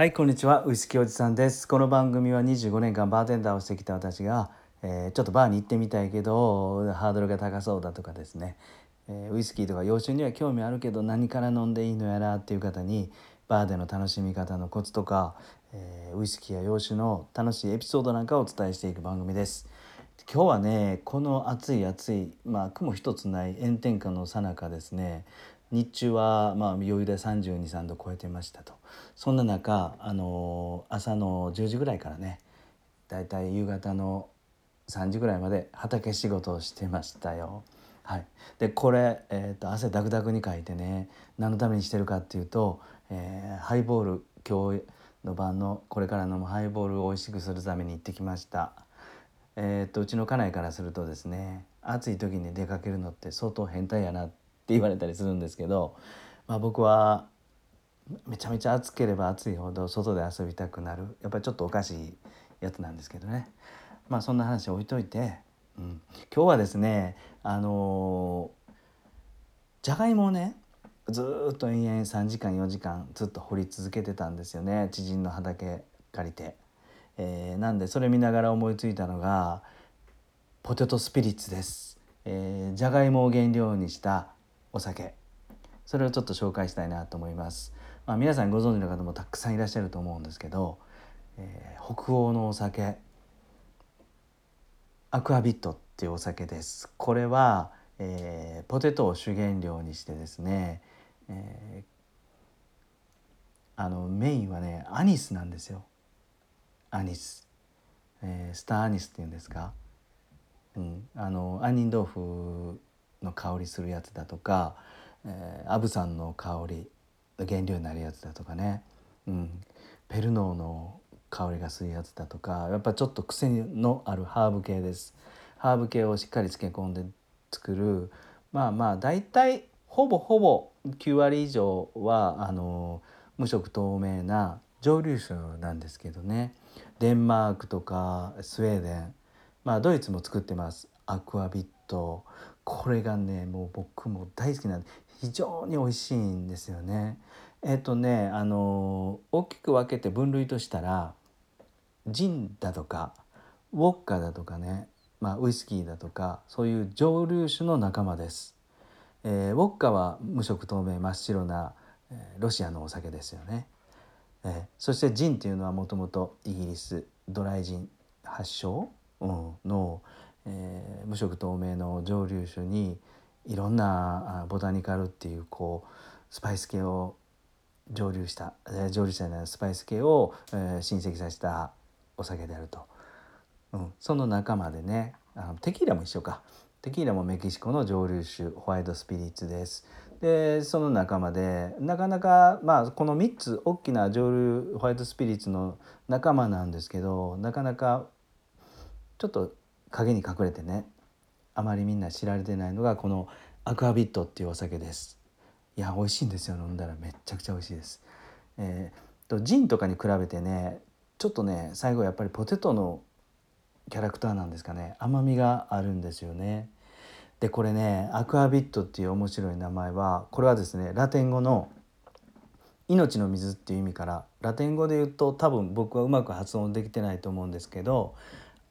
はいこんにちは。ウイスキーおじさんです。この番組は25年間バーテンダーをしてきた私が、えー、ちょっとバーに行ってみたいけどハードルが高そうだとかですね、えー、ウイスキーとか洋酒には興味あるけど何から飲んでいいのやらっていう方にバーでの楽しみ方のコツとか、えー、ウイスキーや洋酒の楽しいエピソードなんかをお伝えしていく番組です。今日はねこの暑い暑いまあ雲一つない炎天下の最中ですね日中はまあ余裕で323度超えてましたとそんな中あの朝の10時ぐらいからねだいたい夕方の3時ぐらいまで畑仕事をしてましたよ。はい、でこれ、えーと、汗ダクダクにかいてね何のためにしてるかっていうと、えー、ハイボール今日の晩のこれから飲むハイボールを美味しくするために行ってきました。えーと、とうちの家内からするとですね暑い時に出かけるのって相当変態やなって言われたりするんですけど、まあ、僕はめちゃめちゃ暑ければ暑いほど外で遊びたくなるやっぱりちょっとおかしいやつなんですけどねまあそんな話置いといて、うん、今日はですねあのじゃがいもをねずっと延々3時間4時間ずっと掘り続けてたんですよね知人の畑借りて。えー、なんでそれ見ながら思いついたのがポテトスピリッツです。えー、じゃがいもを原料にしたお酒それをちょっと紹介したいなと思います。まあ、皆さんご存知の方もたくさんいらっしゃると思うんですけど、えー、北欧のお酒アクアビットっていうお酒です。これは、えー、ポテトを主原料にしてですね、えー、あのメインはねアニスなんですよ。アニス、えー、スターアニスっていうんですか、うん、あの杏仁豆腐の香りするやつだとか、えー、アブさんの香り原料になるやつだとかね、うん、ペルノーの香りがするやつだとかやっぱちょっと癖のあるハーブ系です。ハーブ系をしっかり漬け込んで作る。まあまあ大体ほぼほぼ9割以上はあの無色透明な蒸留酒なんですけどね。デンマークとかスウェーデン。まあドイツも作ってます。アクアビットこれがねもう僕も大好きなんで非常に美味しいんですよね。えっ、とねあの大きく分けて分類としたらジンだとかウォッカだとかね、まあ、ウイスキーだとかそういう蒸留酒の仲間です。えー、ウォッカは無色透明真っ白な、えー、ロシアのお酒ですよね。えー、そしてジンっていうのはもともとイギリスドライジン発祥、うん、の、えー、無色透明の蒸留酒にいろんなボタニカルっていうこうスパイス系を蒸留した、蒸留したようなスパイス系を、えー、親戚させたお酒であると、うん、その仲間でねあのテキーラも一緒か。テキーラもメキシコの蒸留酒ホワイトスピリッツです。でその仲間でなかなかまあこの3つ大きな蒸留ホワイトスピリッツの仲間なんですけどなかなかちょっと影に隠れてねあまりみんな知られてないのがこのアクアビットっていうお酒です。いや美味しいんですよ。飲んだらめっちゃくちゃ美味しいです、えー、とジンとかに比べてねちょっとね最後やっぱりポテトのキャラクターなんですかね。甘みがあるんですよね。でこれねアクアビットっていう面白い名前はこれはですねラテン語の命の水っていう意味からラテン語で言うと多分僕はうまく発音できてないと思うんですけど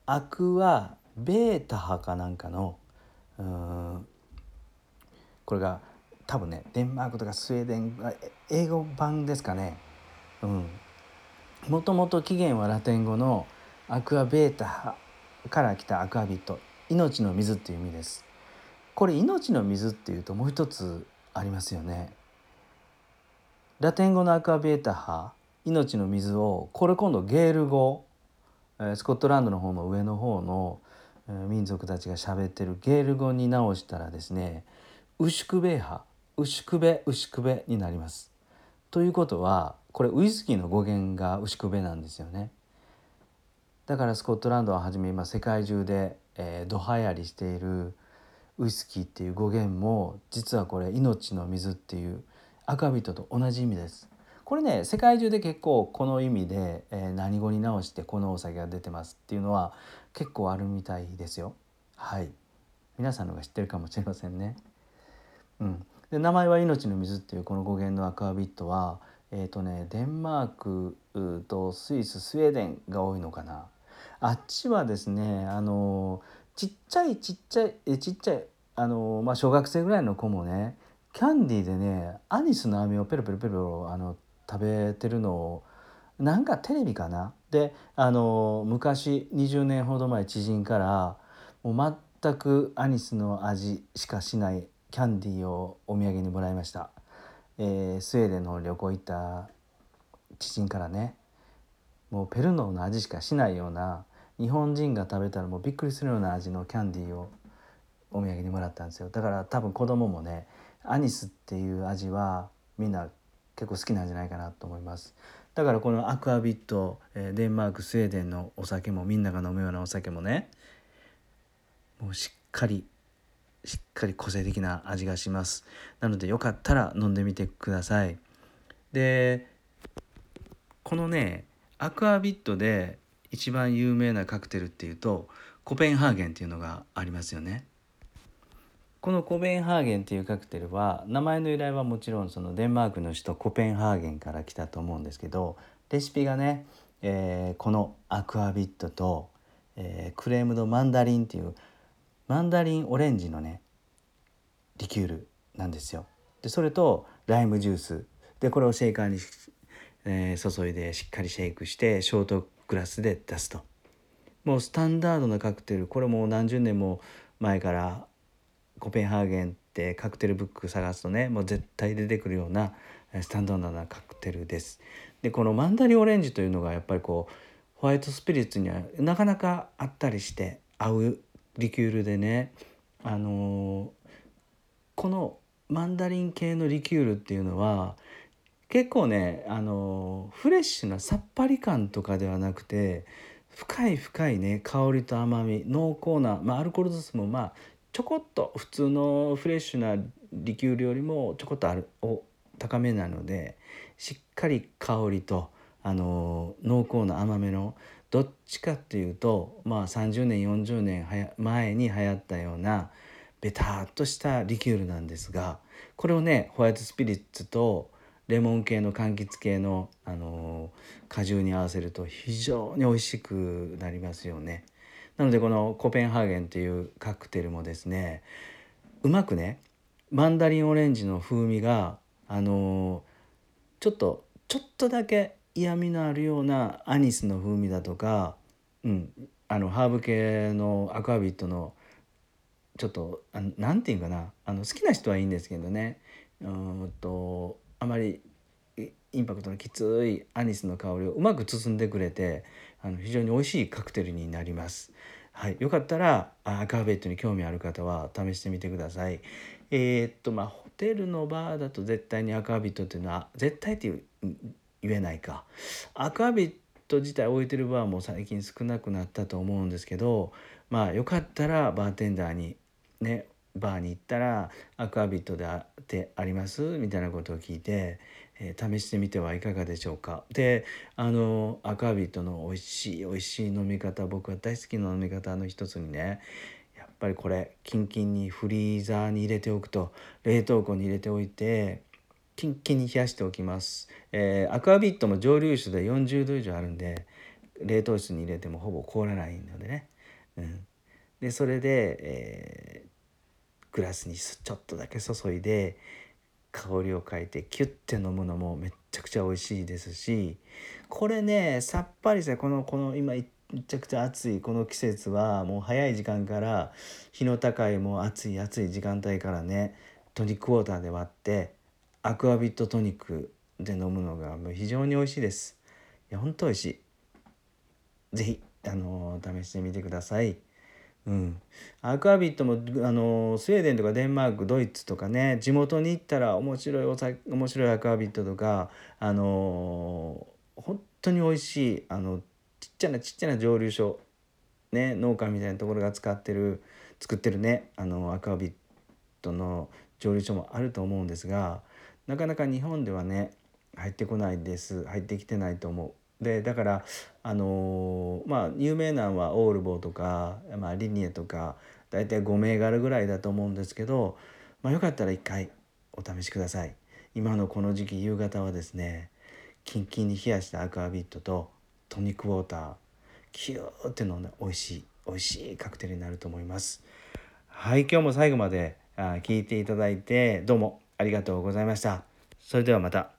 アクアベータ派かなんかのうんこれが多分ねデンマークとかスウェーデン英語版ですかね。うん。もともと起源はラテン語のアクアベータから来たアクアビット。命の水っていう意味です。これ命の水っていうともう一つありますよね。ラテン語のアクアベータ派命の水をこれ今度ゲール語スコットランドの方の上の方の民族たちが喋ってるゲール語に直したらですねウシクベ派ウシクベウシクベになります。ということはこれウイスキーの語源がウシクベなんですよね。だからスコットランドをはじめ今世界中で、えー、ドハやりしているウイスキーっていう語源も実はこれ命の水っていう赤人と同じ意味です。これね世界中で結構この意味で、えー、何語に直してこのお酒が出てますっていうのは結構あるみたいですよ。はい皆さんのが知ってるかもしれませんね。うん、で名前は「命の水」っていうこの語源のアクアビットは、えっ、とねデンマークとスイススウェーデンが多いのかなあっちはですねあのちっちゃいちっちゃいえちっちゃいあの、まあ、小学生ぐらいの子もねキャンディーでねアニスの飴をペロペロペロあの食べてるのをなんかテレビかな？であの昔20年ほど前知人からもう全くアニスの味しかしないキャンディーをお土産にもらいました、えー、スウェーデンの旅行行った知人からね。もうペルノーの味しかしないような日本人が食べたらもうびっくりするような味のキャンディーをお土産にもらったんですよ。だから多分子供もねアニスっていう味はみんな結構好きなんじゃないかなと思います。だからこのアクアビットデンマークスウェーデンのお酒もみんなが飲むようなお酒もねもうしっかりしっかり個性的な味がします。なのでよかったら飲んでみてください。でこのねアクアビットで一番有名なカクテルっていうとコペンハーゲンっていうのがありますよね。このコペンハーゲンっていうカクテルは名前の由来はもちろんそのデンマークの首都コペンハーゲンから来たと思うんですけどレシピがね、えー、このアクアビットと、えー、クレームドマンダリンっていうマンダリンオレンジのねリキュールなんですよ。でそれとライムジュースでこれをシェイカーに、えー、注いでしっかりシェイクしてショートグラスで出すと。もうスタンダードなカクテルこれも何十年も前からコペンハーゲンってカクテルブック探すとねもう絶対出てくるようなスタンダードなカクテルです。でこのマンダリンオレンジというのがやっぱりこうホワイトスピリッツにはなかなかあったりして合うリキュールでねあのこのマンダリン系のリキュールっていうのは結構ねあのフレッシュなさっぱり感とかではなくて深い深いね香りと甘み濃厚な、まあ、アルコール度数もまあちょこっと普通のフレッシュなリキュールよりもちょこっとあるお高めなのでしっかり香りとあの濃厚な甘めのどっちかっていうとまあ30年40年前に流行ったようなベターっとしたリキュールなんですがこれをねホワイトスピリッツとレモン系の柑橘系の、あの果汁に合わせると非常に美味しくなりますよね。なのでこのコペンハーゲンというカクテルもですねうまくねマンダリンオレンジの風味があのちょっとちょっとだけ嫌味のあるようなアニスの風味だとか、うん、あのハーブ系のアクアビットのちょっと何て言うかなあの好きな人はいいんですけどね。うんとあまりインパクトのきついアニスの香りをうまく包んでくれてあの非常に美味しいカクテルになります。はい、よかったらアクアベットに興味ある方は試してみてください。えー、っとまあホテルのバーだと絶対にアクアビットっていうのは絶対って言えないかアクアビット自体置いてるバーも最近少なくなったと思うんですけどまあよかったらバーテンダーにねバーに行ったらアクアビットであってあります？みたいなことを聞いて、えー、試してみてはいかがでしょうか。であのアクアビットの美味しい美味しい飲み方僕は大好きな飲み方の一つにねやっぱりこれキンキンにフリーザーに入れておくと冷凍庫に入れておいてキンキンに冷やしておきます、えー、アクアビットも蒸留酒で40度以上あるんで冷凍室に入れてもほぼ凍らないのでね、うん、でそれで、えー、グラスにちょっとだけ注いで香りを変えてキュッて飲むのもめっちゃくちゃ美味しいですしこれねさっぱりさこのこの今めちゃくちゃ暑いこの季節はもう早い時間から日の高いもう暑い暑い時間帯からねトニックウォーターで割ってアクアビットトニックで飲むのがもう非常に美味しいです。いや、本当美味しい。ぜひ、あの試してみてください。うん、アクアビットもあのスウェーデンとかデンマークドイツとかね地元に行ったら面白いお酒面白いアクアビットとかあの本当に美味しいあのちっちゃなちっちゃな蒸留所ね農家みたいなところが使ってる作ってるねあのアクアビットの蒸留所もあると思うんですがなかなか日本ではね入ってこないです入ってきてないと思う。でだからあのー、まあ有名なのはオールボーとか、まあ、リニエとか大体5銘柄ぐらいだと思うんですけど、まあ、よかったら一回お試しください。今のこの時期夕方はですねキンキンに冷やしたアクアビットとトニックウォーターキューって飲んで美味しい美味しいカクテルになると思います。はい今日も最後まで聞いていただいてどうもありがとうございました。それではまた。